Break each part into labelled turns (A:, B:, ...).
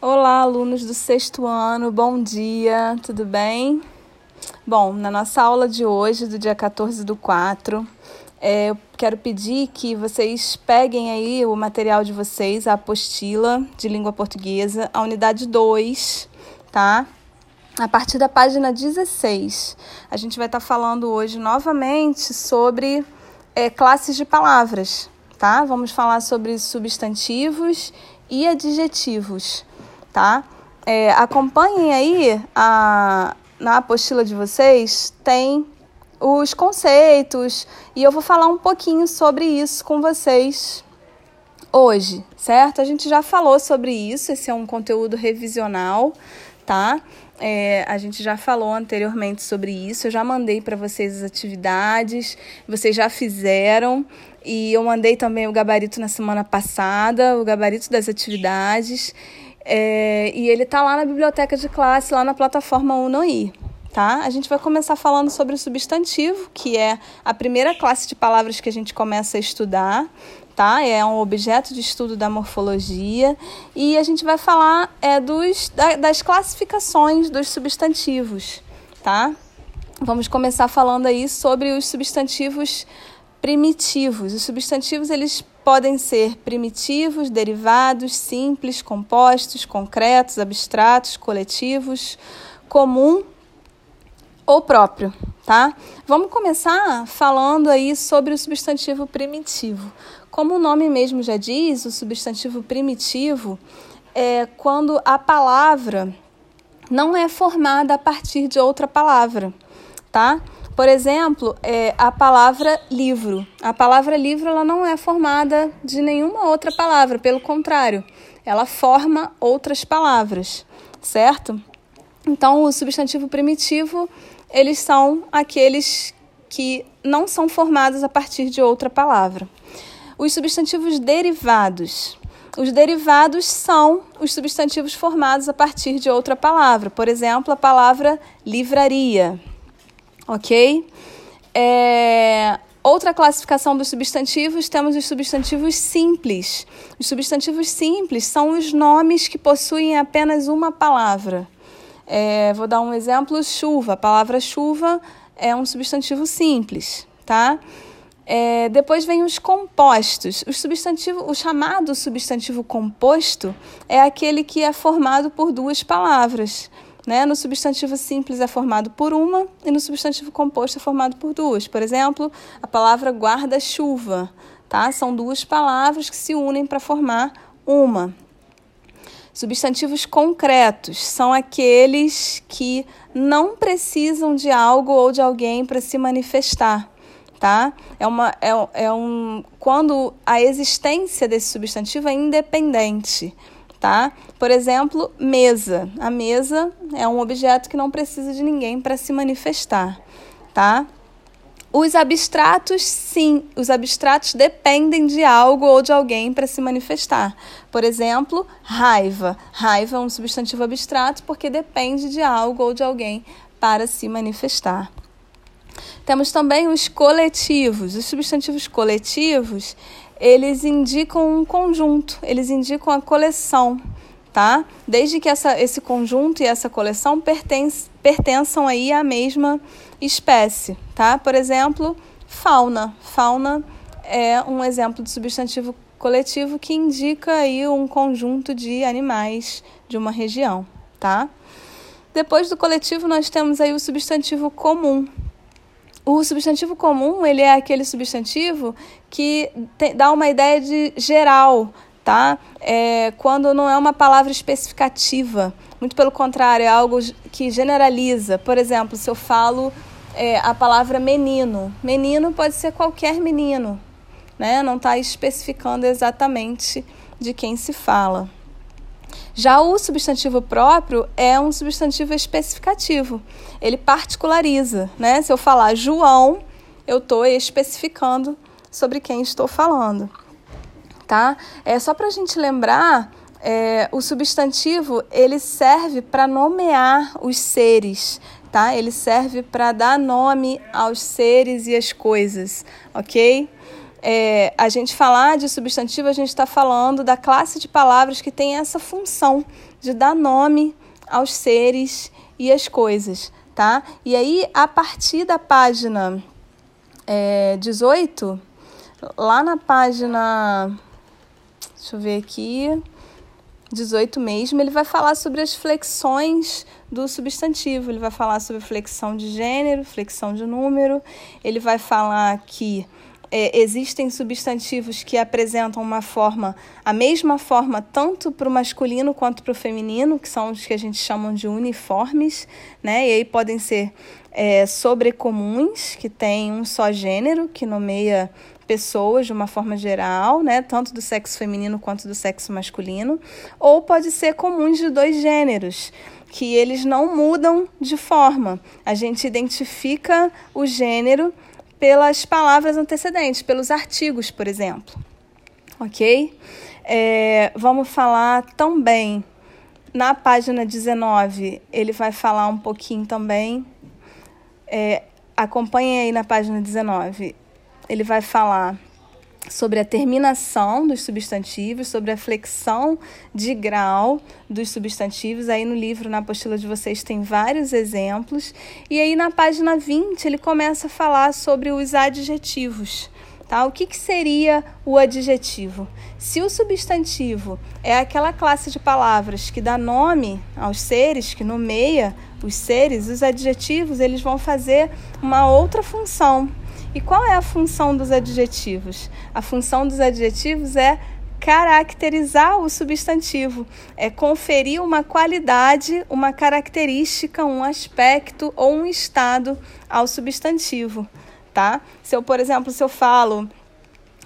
A: Olá, alunos do sexto ano, bom dia, tudo bem? Bom, na nossa aula de hoje, do dia 14 do 4, é, eu quero pedir que vocês peguem aí o material de vocês, a apostila de língua portuguesa, a unidade 2, tá? A partir da página 16. A gente vai estar tá falando hoje novamente sobre é, classes de palavras, tá? Vamos falar sobre substantivos e adjetivos tá? É, acompanhem aí a, na apostila de vocês, tem os conceitos e eu vou falar um pouquinho sobre isso com vocês hoje, certo? A gente já falou sobre isso, esse é um conteúdo revisional, tá? É, a gente já falou anteriormente sobre isso, eu já mandei para vocês as atividades, vocês já fizeram e eu mandei também o gabarito na semana passada, o gabarito das atividades. É, e ele está lá na biblioteca de classe, lá na plataforma Unoí. Tá? A gente vai começar falando sobre o substantivo, que é a primeira classe de palavras que a gente começa a estudar. Tá? É um objeto de estudo da morfologia. E a gente vai falar é, dos, da, das classificações dos substantivos. Tá? Vamos começar falando aí sobre os substantivos primitivos. Os substantivos eles podem ser primitivos, derivados, simples, compostos, concretos, abstratos, coletivos, comum ou próprio, tá? Vamos começar falando aí sobre o substantivo primitivo. Como o nome mesmo já diz, o substantivo primitivo é quando a palavra não é formada a partir de outra palavra, tá? Por exemplo, é, a palavra livro. A palavra livro ela não é formada de nenhuma outra palavra, pelo contrário, ela forma outras palavras, certo? Então, o substantivo primitivo, eles são aqueles que não são formados a partir de outra palavra. Os substantivos derivados. Os derivados são os substantivos formados a partir de outra palavra. Por exemplo, a palavra livraria ok? É, outra classificação dos substantivos, temos os substantivos simples. Os substantivos simples são os nomes que possuem apenas uma palavra. É, vou dar um exemplo: chuva. A palavra chuva é um substantivo simples, tá? É, depois vem os compostos. O, substantivo, o chamado substantivo composto é aquele que é formado por duas palavras. Né? No substantivo simples é formado por uma e no substantivo composto é formado por duas. Por exemplo, a palavra guarda-chuva. Tá? São duas palavras que se unem para formar uma. Substantivos concretos são aqueles que não precisam de algo ou de alguém para se manifestar. Tá? É uma, é, é um, quando a existência desse substantivo é independente tá? Por exemplo, mesa. A mesa é um objeto que não precisa de ninguém para se manifestar, tá? Os abstratos, sim, os abstratos dependem de algo ou de alguém para se manifestar. Por exemplo, raiva. Raiva é um substantivo abstrato porque depende de algo ou de alguém para se manifestar. Temos também os coletivos. Os substantivos coletivos, eles indicam um conjunto, eles indicam a coleção, tá? Desde que essa, esse conjunto e essa coleção pertence, pertençam aí à mesma espécie, tá? Por exemplo, fauna. Fauna é um exemplo de substantivo coletivo que indica aí um conjunto de animais de uma região, tá? Depois do coletivo nós temos aí o substantivo comum, o substantivo comum, ele é aquele substantivo que dá uma ideia de geral, tá? É, quando não é uma palavra especificativa. Muito pelo contrário, é algo que generaliza. Por exemplo, se eu falo é, a palavra menino, menino pode ser qualquer menino, né? Não está especificando exatamente de quem se fala. Já o substantivo próprio é um substantivo especificativo. Ele particulariza, né? Se eu falar João, eu estou especificando sobre quem estou falando, tá? É só para a gente lembrar, é, o substantivo ele serve para nomear os seres, tá? Ele serve para dar nome aos seres e às coisas, ok? É, a gente falar de substantivo, a gente está falando da classe de palavras que tem essa função de dar nome aos seres e às coisas, tá? E aí, a partir da página é, 18, lá na página. Deixa eu ver aqui. 18 mesmo, ele vai falar sobre as flexões do substantivo. Ele vai falar sobre flexão de gênero, flexão de número. Ele vai falar que é, existem substantivos que apresentam uma forma, a mesma forma, tanto para o masculino quanto para o feminino, que são os que a gente chama de uniformes, né? E aí podem ser é, sobrecomuns, que tem um só gênero, que nomeia pessoas de uma forma geral, né, tanto do sexo feminino quanto do sexo masculino, ou pode ser comuns de dois gêneros, que eles não mudam de forma. A gente identifica o gênero pelas palavras antecedentes, pelos artigos, por exemplo. Ok? É, vamos falar também na página 19, ele vai falar um pouquinho também. É, acompanhe aí na página 19. Ele vai falar sobre a terminação dos substantivos, sobre a flexão de grau dos substantivos. Aí no livro, na apostila de vocês, tem vários exemplos. E aí na página 20, ele começa a falar sobre os adjetivos. Tá? O que, que seria o adjetivo? Se o substantivo é aquela classe de palavras que dá nome aos seres, que nomeia os seres, os adjetivos eles vão fazer uma outra função. E qual é a função dos adjetivos? A função dos adjetivos é caracterizar o substantivo, é conferir uma qualidade, uma característica, um aspecto ou um estado ao substantivo, tá? Se eu, por exemplo, se eu falo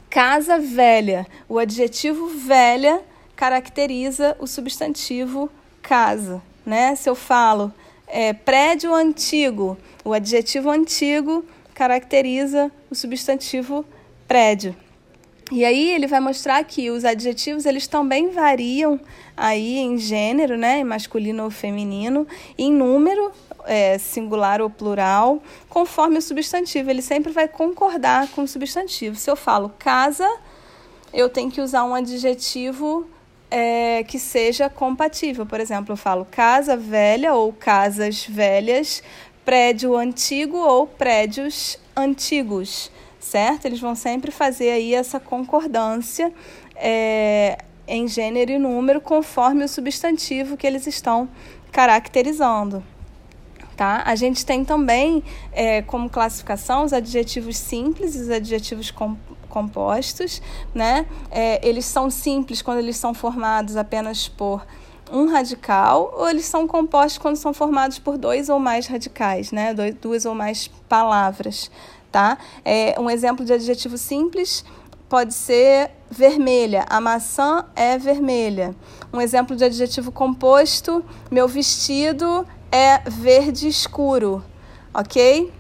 A: casa velha, o adjetivo velha caracteriza o substantivo casa, né? Se eu falo é, prédio antigo, o adjetivo antigo caracteriza o substantivo prédio. E aí ele vai mostrar que os adjetivos eles também variam aí em gênero, né, em masculino ou feminino, em número, é, singular ou plural, conforme o substantivo. Ele sempre vai concordar com o substantivo. Se eu falo casa, eu tenho que usar um adjetivo é, que seja compatível. Por exemplo, eu falo casa velha ou casas velhas prédio antigo ou prédios antigos, certo? Eles vão sempre fazer aí essa concordância é, em gênero e número conforme o substantivo que eles estão caracterizando. Tá? A gente tem também é, como classificação os adjetivos simples e os adjetivos com, compostos. Né? É, eles são simples quando eles são formados apenas por um radical ou eles são compostos quando são formados por dois ou mais radicais, né? duas ou mais palavras. Tá? É, um exemplo de adjetivo simples pode ser vermelha. A maçã é vermelha. Um exemplo de adjetivo composto: meu vestido é verde escuro. Ok?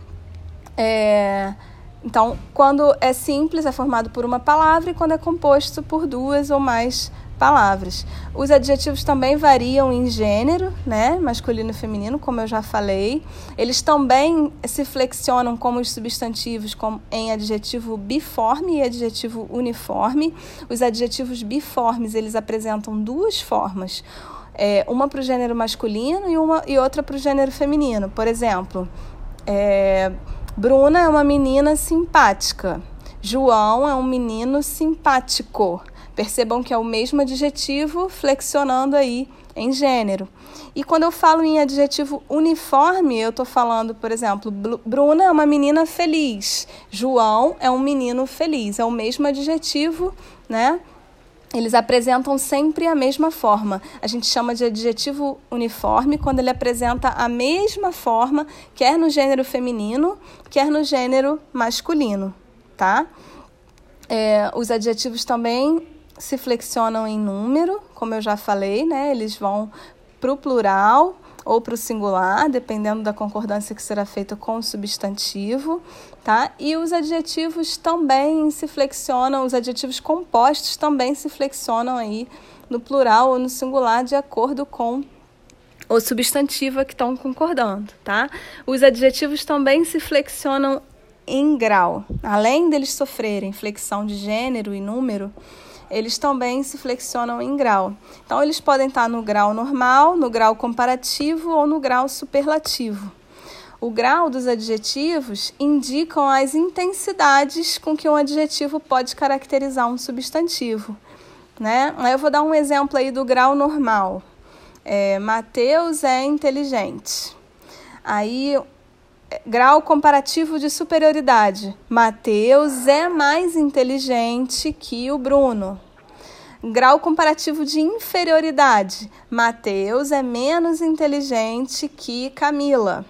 A: É, então, quando é simples, é formado por uma palavra, e quando é composto por duas ou mais palavras. Os adjetivos também variam em gênero, né? Masculino e feminino, como eu já falei. Eles também se flexionam como os substantivos como em adjetivo biforme e adjetivo uniforme. Os adjetivos biformes, eles apresentam duas formas. É, uma para o gênero masculino e, uma, e outra para o gênero feminino. Por exemplo, é, Bruna é uma menina simpática. João é um menino simpático. Percebam que é o mesmo adjetivo flexionando aí em gênero. E quando eu falo em adjetivo uniforme, eu estou falando, por exemplo, Bruna é uma menina feliz, João é um menino feliz. É o mesmo adjetivo, né? Eles apresentam sempre a mesma forma. A gente chama de adjetivo uniforme quando ele apresenta a mesma forma, quer no gênero feminino, quer no gênero masculino, tá? É, os adjetivos também se flexionam em número, como eu já falei, né? Eles vão para o plural ou para o singular, dependendo da concordância que será feita com o substantivo, tá? E os adjetivos também se flexionam, os adjetivos compostos também se flexionam aí no plural ou no singular de acordo com o substantivo que estão concordando, tá? Os adjetivos também se flexionam em grau. Além deles sofrerem flexão de gênero e número, eles também se flexionam em grau. Então, eles podem estar no grau normal, no grau comparativo ou no grau superlativo. O grau dos adjetivos indicam as intensidades com que um adjetivo pode caracterizar um substantivo. Né? Eu vou dar um exemplo aí do grau normal. É, Mateus é inteligente. Aí, grau comparativo de superioridade. Mateus é mais inteligente que o Bruno. Grau comparativo de inferioridade. Mateus é menos inteligente que Camila.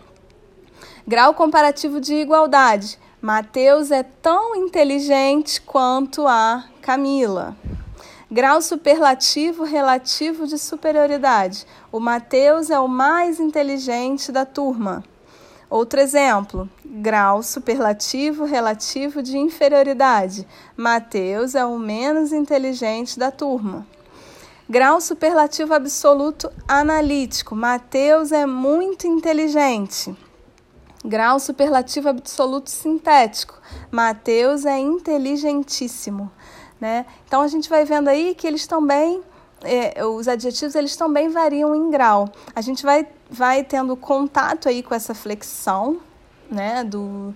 A: Grau comparativo de igualdade. Mateus é tão inteligente quanto a Camila. Grau superlativo relativo de superioridade. O Mateus é o mais inteligente da turma. Outro exemplo, grau superlativo relativo de inferioridade. Mateus é o menos inteligente da turma. Grau superlativo absoluto analítico. Mateus é muito inteligente. Grau superlativo absoluto sintético. Mateus é inteligentíssimo. Né? Então a gente vai vendo aí que eles também, é, os adjetivos eles também variam em grau. A gente vai, vai tendo contato aí com essa flexão né, do,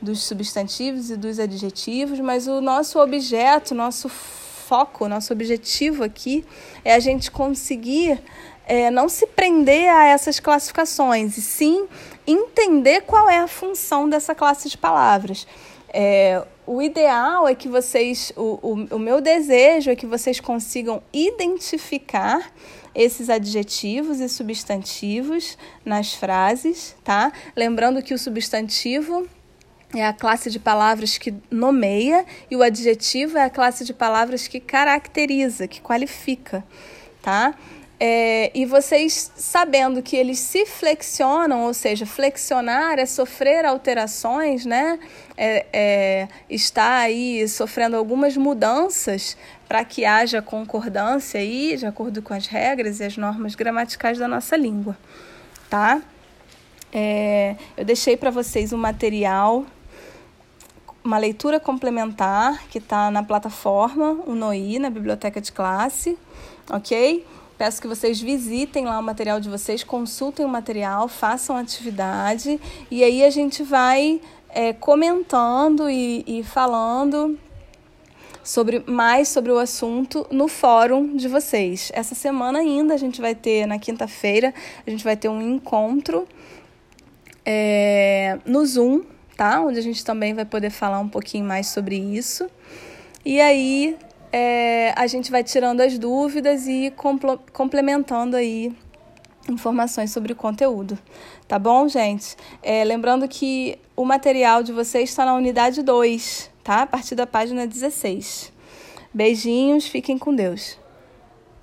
A: dos substantivos e dos adjetivos, mas o nosso objeto, nosso foco, nosso objetivo aqui é a gente conseguir é, não se prender a essas classificações, e sim entender qual é a função dessa classe de palavras. É, o ideal é que vocês, o, o, o meu desejo é que vocês consigam identificar esses adjetivos e substantivos nas frases, tá? Lembrando que o substantivo é a classe de palavras que nomeia e o adjetivo é a classe de palavras que caracteriza, que qualifica, tá? É, e vocês sabendo que eles se flexionam, ou seja, flexionar é sofrer alterações, né? É, é, está aí sofrendo algumas mudanças para que haja concordância aí, de acordo com as regras e as normas gramaticais da nossa língua, tá? É, eu deixei para vocês um material, uma leitura complementar que está na plataforma, o NOI, na biblioteca de classe, ok? Peço que vocês visitem lá o material de vocês, consultem o material, façam atividade e aí a gente vai é, comentando e, e falando sobre mais sobre o assunto no fórum de vocês. Essa semana ainda a gente vai ter, na quinta-feira, a gente vai ter um encontro é, no Zoom, tá? Onde a gente também vai poder falar um pouquinho mais sobre isso. E aí é, a gente vai tirando as dúvidas e complementando aí informações sobre o conteúdo. Tá bom, gente? É, lembrando que o material de vocês está na unidade 2, tá? A partir da página 16. Beijinhos, fiquem com Deus.